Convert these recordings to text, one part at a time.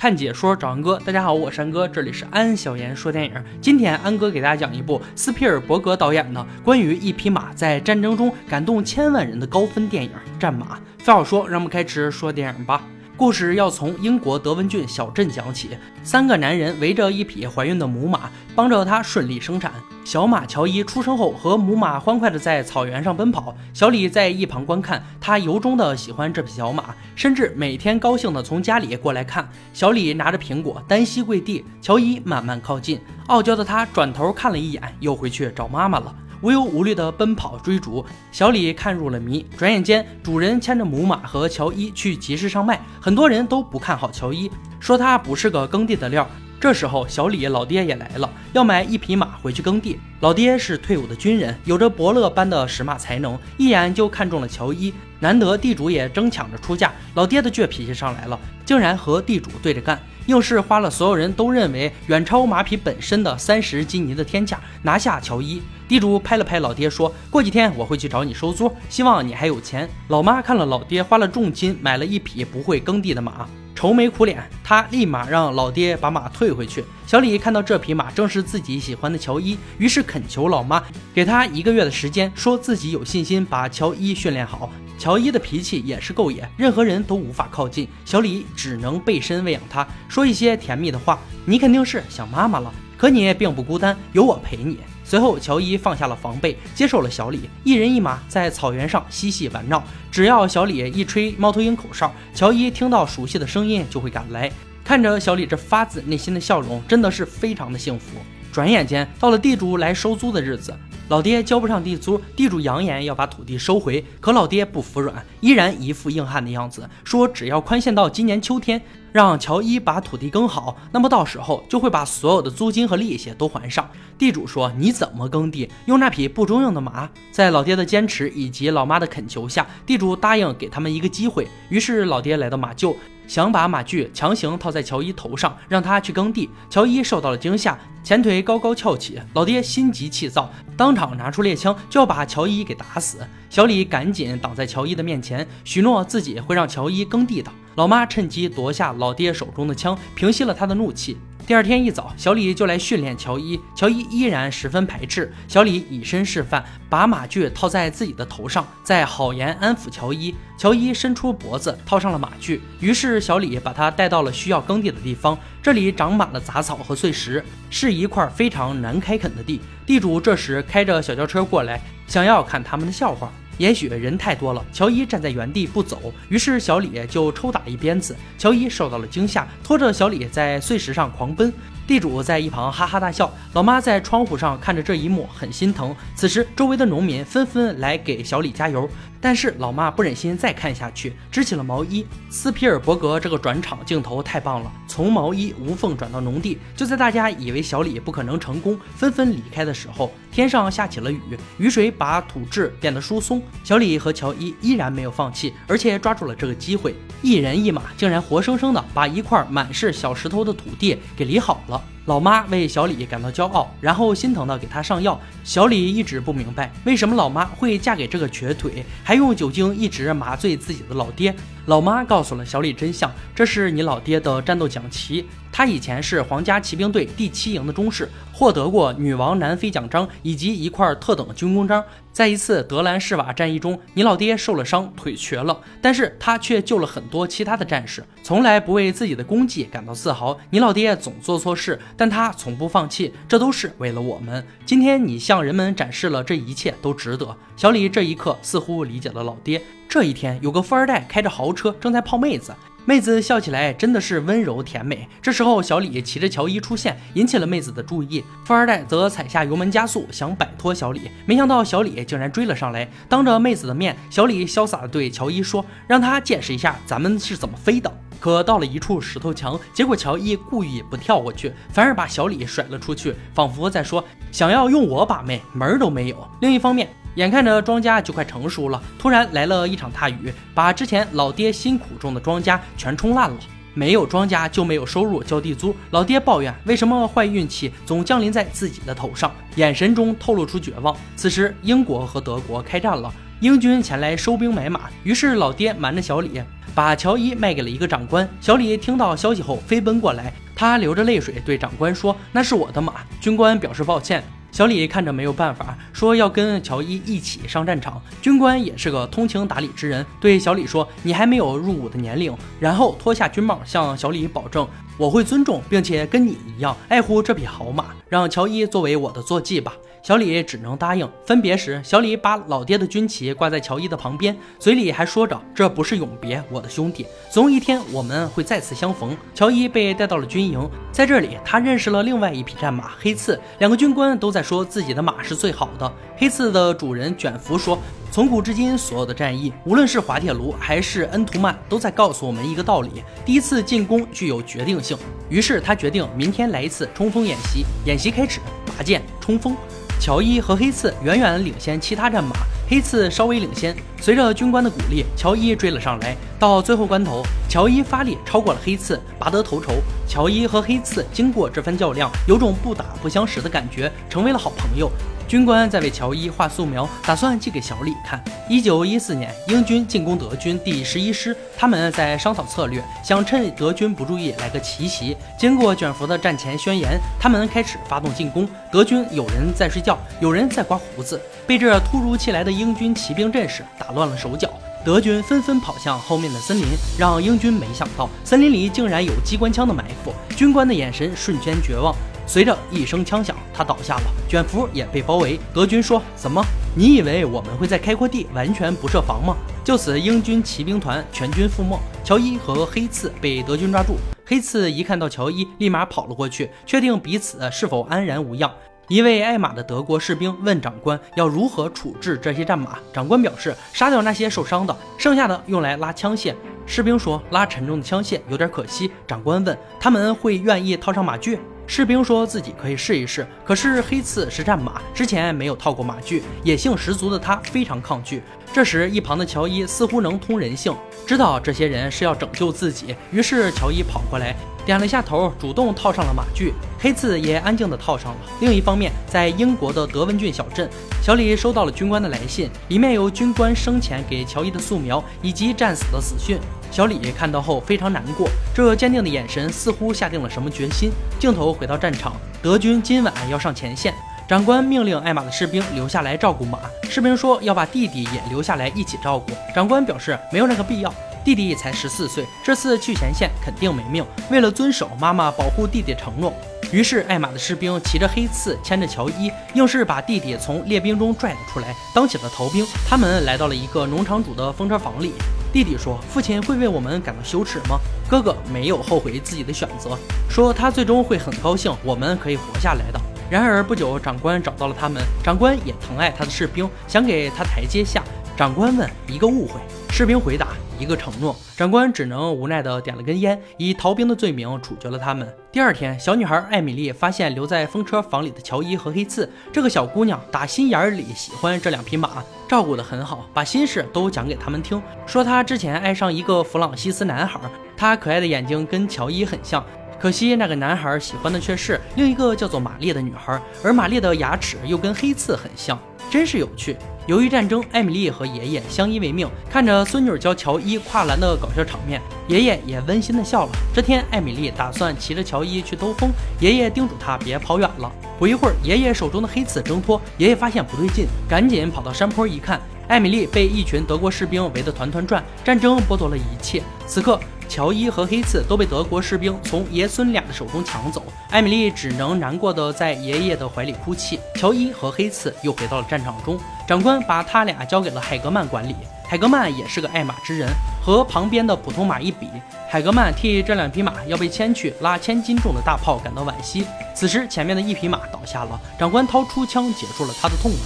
看解说找安哥，大家好，我是安哥，这里是安小言说电影。今天安哥给大家讲一部斯皮尔伯格导演的关于一匹马在战争中感动千万人的高分电影《战马》。废话说，让我们开始说电影吧。故事要从英国德文郡小镇讲起。三个男人围着一匹怀孕的母马，帮着它顺利生产。小马乔伊出生后，和母马欢快地在草原上奔跑。小李在一旁观看，他由衷地喜欢这匹小马，甚至每天高兴地从家里过来看。小李拿着苹果，单膝跪地。乔伊慢慢靠近，傲娇的他转头看了一眼，又回去找妈妈了。无忧无虑地奔跑追逐，小李看入了迷。转眼间，主人牵着母马和乔伊去集市上卖。很多人都不看好乔伊，说他不是个耕地的料。这时候，小李老爹也来了，要买一匹马回去耕地。老爹是退伍的军人，有着伯乐般的识马才能，一眼就看中了乔伊。难得地主也争抢着出价，老爹的倔脾气上来了，竟然和地主对着干。硬是花了所有人都认为远超马匹本身的三十金尼的天价拿下乔伊。地主拍了拍老爹说：“过几天我会去找你收租，希望你还有钱。”老妈看了老爹花了重金买了一匹不会耕地的马，愁眉苦脸，他立马让老爹把马退回去。小李看到这匹马正是自己喜欢的乔伊，于是恳求老妈给他一个月的时间，说自己有信心把乔伊训练好。乔伊的脾气也是够野，任何人都无法靠近。小李只能背身喂养他，说一些甜蜜的话。你肯定是想妈妈了，可你并不孤单，有我陪你。随后，乔伊放下了防备，接受了小李，一人一马在草原上嬉戏玩闹。只要小李一吹猫头鹰口哨，乔伊听到熟悉的声音就会赶来。看着小李这发自内心的笑容，真的是非常的幸福。转眼间到了地主来收租的日子。老爹交不上地租，地主扬言要把土地收回，可老爹不服软，依然一副硬汉的样子，说只要宽限到今年秋天，让乔伊把土地耕好，那么到时候就会把所有的租金和利息都还上。地主说：“你怎么耕地？用那匹不中用的马？”在老爹的坚持以及老妈的恳求下，地主答应给他们一个机会。于是老爹来到马厩。想把马具强行套在乔伊头上，让他去耕地。乔伊受到了惊吓，前腿高高翘起。老爹心急气躁，当场拿出猎枪就要把乔伊给打死。小李赶紧挡在乔伊的面前，许诺自己会让乔伊耕地的。老妈趁机夺下老爹手中的枪，平息了他的怒气。第二天一早，小李就来训练乔伊，乔伊依然十分排斥。小李以身示范，把马具套在自己的头上，再好言安抚乔伊。乔伊伸出脖子套上了马具，于是小李把他带到了需要耕地的地方。这里长满了杂草和碎石，是一块非常难开垦的地。地主这时开着小轿车过来，想要看他们的笑话。也许人太多了，乔伊站在原地不走，于是小李就抽打一鞭子。乔伊受到了惊吓，拖着小李在碎石上狂奔。地主在一旁哈哈大笑，老妈在窗户上看着这一幕很心疼。此时，周围的农民纷纷来给小李加油，但是老妈不忍心再看下去，织起了毛衣。斯皮尔伯格这个转场镜头太棒了，从毛衣无缝转到农地。就在大家以为小李不可能成功，纷纷离开的时候，天上下起了雨，雨水把土质变得疏松。小李和乔伊依然没有放弃，而且抓住了这个机会，一人一马竟然活生生的把一块满是小石头的土地给理好了。老妈为小李感到骄傲，然后心疼的给他上药。小李一直不明白为什么老妈会嫁给这个瘸腿，还用酒精一直麻醉自己的老爹。老妈告诉了小李真相，这是你老爹的战斗奖旗，他以前是皇家骑兵队第七营的中士，获得过女王南非奖章以及一块特等军功章。在一次德兰士瓦战役中，你老爹受了伤，腿瘸了，但是他却救了很多其他的战士，从来不为自己的功绩感到自豪。你老爹总做错事，但他从不放弃，这都是为了我们。今天你向人们展示了这一切都值得。小李这一刻似乎理解了老爹。这一天，有个富二代开着豪车，正在泡妹子。妹子笑起来真的是温柔甜美。这时候，小李骑着乔伊出现，引起了妹子的注意。富二代则踩下油门加速，想摆脱小李，没想到小李竟然追了上来。当着妹子的面，小李潇洒地对乔伊说：“让他见识一下咱们是怎么飞的。”可到了一处石头墙，结果乔伊故意不跳过去，反而把小李甩了出去，仿佛在说：“想要用我把妹，门儿都没有。”另一方面，眼看着庄稼就快成熟了，突然来了一场大雨，把之前老爹辛苦种的庄稼全冲烂了。没有庄稼就没有收入交地租。老爹抱怨：为什么坏运气总降临在自己的头上？眼神中透露出绝望。此时，英国和德国开战了。英军前来收兵买马，于是老爹瞒着小李，把乔伊卖给了一个长官。小李听到消息后飞奔过来，他流着泪水对长官说：“那是我的马。”军官表示抱歉。小李看着没有办法，说要跟乔伊一起上战场。军官也是个通情达理之人，对小李说：“你还没有入伍的年龄。”然后脱下军帽，向小李保证：“我会尊重，并且跟你一样爱护这匹好马，让乔伊作为我的坐骑吧。”小李只能答应。分别时，小李把老爹的军旗挂在乔伊的旁边，嘴里还说着：“这不是永别，我的兄弟，总有一天我们会再次相逢。”乔伊被带到了军营，在这里，他认识了另外一匹战马黑刺。两个军官都在说自己的马是最好的。黑刺的主人卷福说。从古至今，所有的战役，无论是滑铁卢还是恩图曼，都在告诉我们一个道理：第一次进攻具有决定性。于是他决定明天来一次冲锋演习。演习开始，拔剑冲锋。乔伊和黑刺远远领先其他战马，黑刺稍微领先。随着军官的鼓励，乔伊追了上来。到最后关头，乔伊发力超过了黑刺，拔得头筹。乔伊和黑刺经过这番较量，有种不打不相识的感觉，成为了好朋友。军官在为乔伊画素描，打算寄给小李看。一九一四年，英军进攻德军第十一师，他们在商讨策略，想趁德军不注意来个奇袭。经过卷福的战前宣言，他们开始发动进攻。德军有人在睡觉，有人在刮胡子，被这突如其来的英军骑兵阵势打乱了手脚。德军纷纷跑向后面的森林，让英军没想到森林里竟然有机关枪的埋伏。军官的眼神瞬间绝望。随着一声枪响，他倒下了，卷福也被包围。德军说：“怎么？你以为我们会在开阔地完全不设防吗？”就此，英军骑兵团全军覆没。乔伊和黑刺被德军抓住。黑刺一看到乔伊，立马跑了过去，确定彼此是否安然无恙。一位爱马的德国士兵问长官要如何处置这些战马。长官表示：“杀掉那些受伤的，剩下的用来拉枪械。”士兵说：“拉沉重的枪械有点可惜。”长官问：“他们会愿意套上马具？”士兵说自己可以试一试，可是黑刺是战马，之前没有套过马具，野性十足的他非常抗拒。这时，一旁的乔伊似乎能通人性，知道这些人是要拯救自己，于是乔伊跑过来，点了下头，主动套上了马具。黑刺也安静地套上了。另一方面，在英国的德文郡小镇，小李收到了军官的来信，里面有军官生前给乔伊的素描以及战死的死讯。小李看到后非常难过，这坚定的眼神似乎下定了什么决心。镜头回到战场，德军今晚要上前线。长官命令艾玛的士兵留下来照顾马。士兵说要把弟弟也留下来一起照顾。长官表示没有那个必要，弟弟才十四岁，这次去前线肯定没命。为了遵守妈妈保护弟弟承诺，于是艾玛的士兵骑着黑刺，牵着乔伊，硬是把弟弟从列兵中拽了出来，当起了逃兵。他们来到了一个农场主的风车房里。弟弟说：“父亲会为我们感到羞耻吗？”哥哥没有后悔自己的选择，说他最终会很高兴，我们可以活下来的。然而不久，长官找到了他们，长官也疼爱他的士兵，想给他台阶下。长官问：“一个误会？”士兵回答：“一个承诺。”长官只能无奈地点了根烟，以逃兵的罪名处决了他们。第二天，小女孩艾米丽发现留在风车房里的乔伊和黑刺。这个小姑娘打心眼里喜欢这两匹马，照顾得很好，把心事都讲给他们听。说她之前爱上一个弗朗西斯男孩，他可爱的眼睛跟乔伊很像。可惜那个男孩喜欢的却是另一个叫做玛丽的女孩，而玛丽的牙齿又跟黑刺很像，真是有趣。由于战争，艾米丽和爷爷相依为命，看着孙女教乔伊跨栏的搞笑场面，爷爷也温馨的笑了。这天，艾米丽打算骑着乔伊去兜风，爷爷叮嘱她别跑远了。不一会儿，爷爷手中的黑刺挣脱，爷爷发现不对劲，赶紧跑到山坡一看，艾米丽被一群德国士兵围得团团转，战争剥夺了一切。此刻。乔伊和黑刺都被德国士兵从爷孙俩的手中抢走，艾米丽只能难过的在爷爷的怀里哭泣。乔伊和黑刺又回到了战场中，长官把他俩交给了海格曼管理。海格曼也是个爱马之人，和旁边的普通马一比，海格曼替这两匹马要被牵去拉千斤重的大炮感到惋惜。此时，前面的一匹马倒下了，长官掏出枪结束了他的痛苦，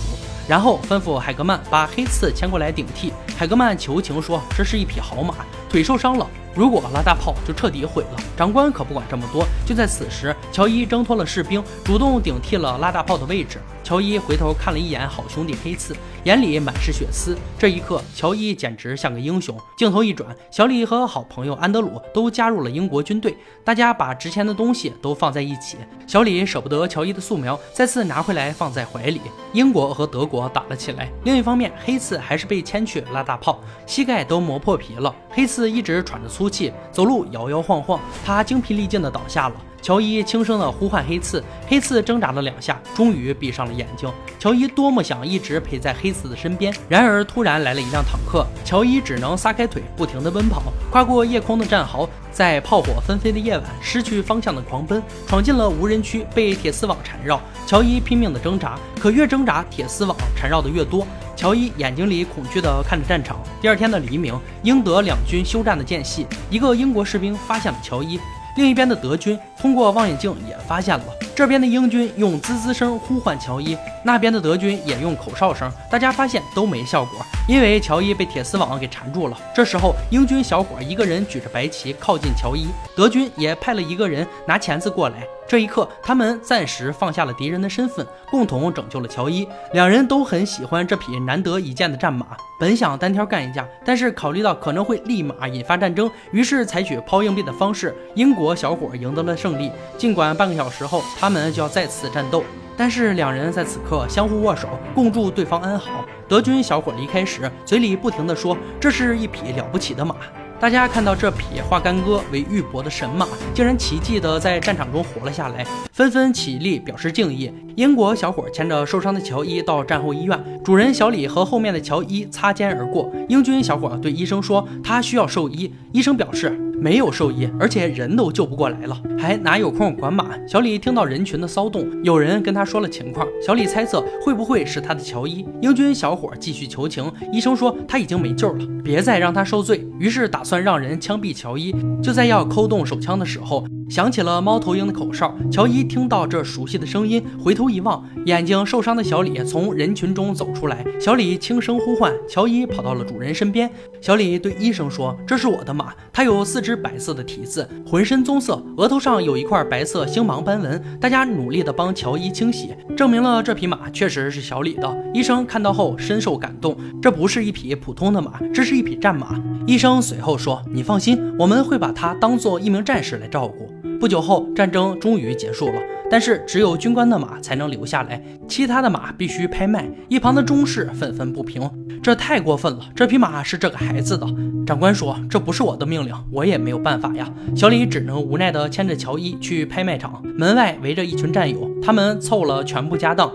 然后吩咐海格曼把黑刺牵过来顶替。海格曼求情说：“这是一匹好马，腿受伤了。”如果拉大炮就彻底毁了，长官可不管这么多。就在此时，乔伊挣脱了士兵，主动顶替了拉大炮的位置。乔伊回头看了一眼好兄弟黑刺，眼里满是血丝。这一刻，乔伊简直像个英雄。镜头一转，小李和好朋友安德鲁都加入了英国军队，大家把值钱的东西都放在一起。小李舍不得乔伊的素描，再次拿回来放在怀里。英国和德国打了起来。另一方面，黑刺还是被牵去拉大炮，膝盖都磨破皮了。黑刺一直喘着粗气，走路摇摇晃晃，他精疲力尽地倒下了。乔伊轻声地呼唤黑刺，黑刺挣扎了两下，终于闭上了眼睛。乔伊多么想一直陪在黑刺的身边，然而突然来了一辆坦克，乔伊只能撒开腿，不停地奔跑，跨过夜空的战壕，在炮火纷飞的夜晚，失去方向的狂奔，闯进了无人区，被铁丝网缠绕。乔伊拼命地挣扎，可越挣扎，铁丝网缠绕的越多。乔伊眼睛里恐惧地看着战场。第二天的黎明，英德两军休战的间隙，一个英国士兵发现了乔伊。另一边的德军通过望远镜也发现了，这边的英军用滋滋声呼唤乔伊，那边的德军也用口哨声，大家发现都没效果，因为乔伊被铁丝网给缠住了。这时候，英军小伙一个人举着白旗靠近乔伊，德军也派了一个人拿钳子过来。这一刻，他们暂时放下了敌人的身份，共同拯救了乔伊。两人都很喜欢这匹难得一见的战马，本想单挑干一架，但是考虑到可能会立马引发战争，于是采取抛硬币的方式。英国小伙赢得了胜利。尽管半个小时后他们就要再次战斗，但是两人在此刻相互握手，共祝对方安好。德军小伙离开时，嘴里不停地说：“这是一匹了不起的马。”大家看到这匹化干戈为玉帛的神马，竟然奇迹的在战场中活了下来，纷纷起立表示敬意。英国小伙牵着受伤的乔伊到战后医院，主人小李和后面的乔伊擦肩而过。英军小伙对医生说：“他需要兽医。”医生表示。没有兽医，而且人都救不过来了，还哪有空管马？小李听到人群的骚动，有人跟他说了情况。小李猜测会不会是他的乔伊？英军小伙继续求情，医生说他已经没救了，别再让他受罪。于是打算让人枪毙乔伊。就在要扣动手枪的时候。响起了猫头鹰的口哨，乔伊听到这熟悉的声音，回头一望，眼睛受伤的小李从人群中走出来。小李轻声呼唤，乔伊跑到了主人身边。小李对医生说：“这是我的马，它有四只白色的蹄子，浑身棕色，额头上有一块白色星芒斑纹。”大家努力地帮乔伊清洗，证明了这匹马确实是小李的。医生看到后深受感动，这不是一匹普通的马，这是一匹战马。医生随后说：“你放心，我们会把它当做一名战士来照顾。”不久后，战争终于结束了，但是只有军官的马才能留下来，其他的马必须拍卖。一旁的中士愤愤不平，这太过分了！这匹马是这个孩子的。长官说：“这不是我的命令，我也没有办法呀。”小李只能无奈地牵着乔伊去拍卖场，门外围着一群战友，他们凑了全部家当。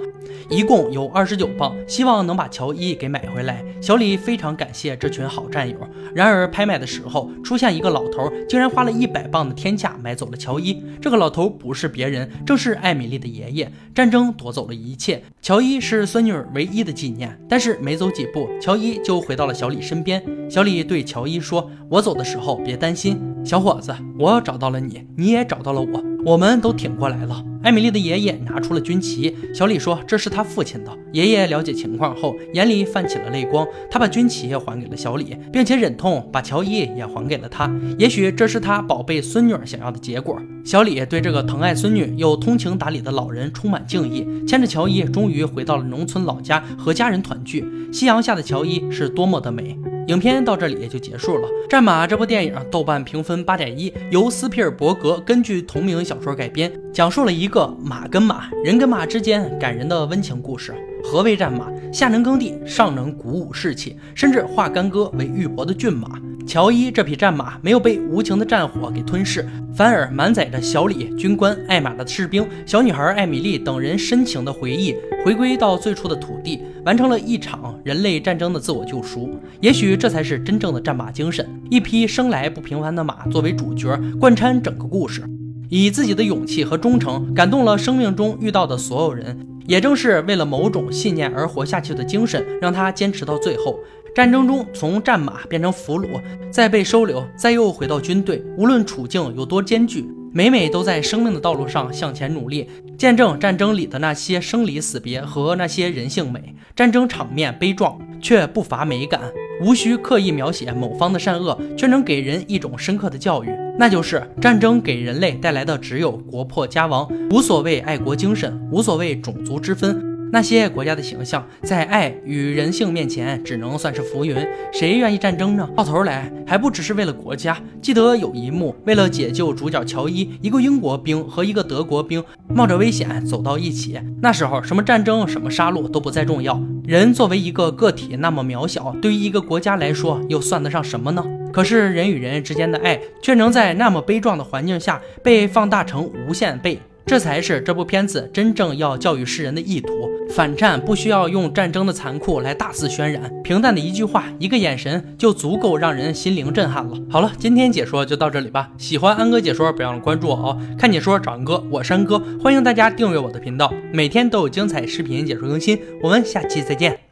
一共有二十九磅，希望能把乔伊给买回来。小李非常感谢这群好战友。然而拍卖的时候，出现一个老头，竟然花了一百磅的天价买走了乔伊。这个老头不是别人，正是艾米丽的爷爷。战争夺走了一切，乔伊是孙女儿唯一的纪念。但是没走几步，乔伊就回到了小李身边。小李对乔伊说：“我走的时候别担心，小伙子，我找到了你，你也找到了我，我们都挺过来了。”艾米丽的爷爷拿出了军旗，小李说：“这是他父亲的。”爷爷了解情况后，眼里泛起了泪光。他把军旗还给了小李，并且忍痛把乔伊也还给了他。也许这是他宝贝孙女想要的结果。小李对这个疼爱孙女又通情达理的老人充满敬意，牵着乔伊，终于回到了农村老家和家人团聚。夕阳下的乔伊是多么的美。影片到这里也就结束了。《战马》这部电影，豆瓣评分八点一，由斯皮尔伯格根据同名小说改编，讲述了一一个马跟马、人跟马之间感人的温情故事。何为战马？下能耕地，上能鼓舞士气，甚至化干戈为玉帛的骏马。乔伊这匹战马没有被无情的战火给吞噬，反而满载着小李、军官、爱马的士兵、小女孩艾米丽等人深情的回忆，回归到最初的土地，完成了一场人类战争的自我救赎。也许这才是真正的战马精神。一匹生来不平凡的马作为主角，贯穿整个故事，以自己的勇气和忠诚感动了生命中遇到的所有人。也正是为了某种信念而活下去的精神，让他坚持到最后。战争中，从战马变成俘虏，再被收留，再又回到军队。无论处境有多艰巨，每每都在生命的道路上向前努力，见证战争里的那些生离死别和那些人性美。战争场面悲壮，却不乏美感。无需刻意描写某方的善恶，却能给人一种深刻的教育，那就是战争给人类带来的只有国破家亡。无所谓爱国精神，无所谓种族之分。那些国家的形象，在爱与人性面前，只能算是浮云。谁愿意战争呢？到头来还不只是为了国家。记得有一幕，为了解救主角乔伊，一个英国兵和一个德国兵冒着危险走到一起。那时候，什么战争、什么杀戮都不再重要。人作为一个个体那么渺小，对于一个国家来说，又算得上什么呢？可是人与人之间的爱，却能在那么悲壮的环境下被放大成无限倍。这才是这部片子真正要教育世人的意图。反战不需要用战争的残酷来大肆渲染，平淡的一句话、一个眼神就足够让人心灵震撼了。好了，今天解说就到这里吧。喜欢安哥解说，别忘了关注我哦。看解说找安哥，我是安哥，欢迎大家订阅我的频道，每天都有精彩视频解说更新。我们下期再见。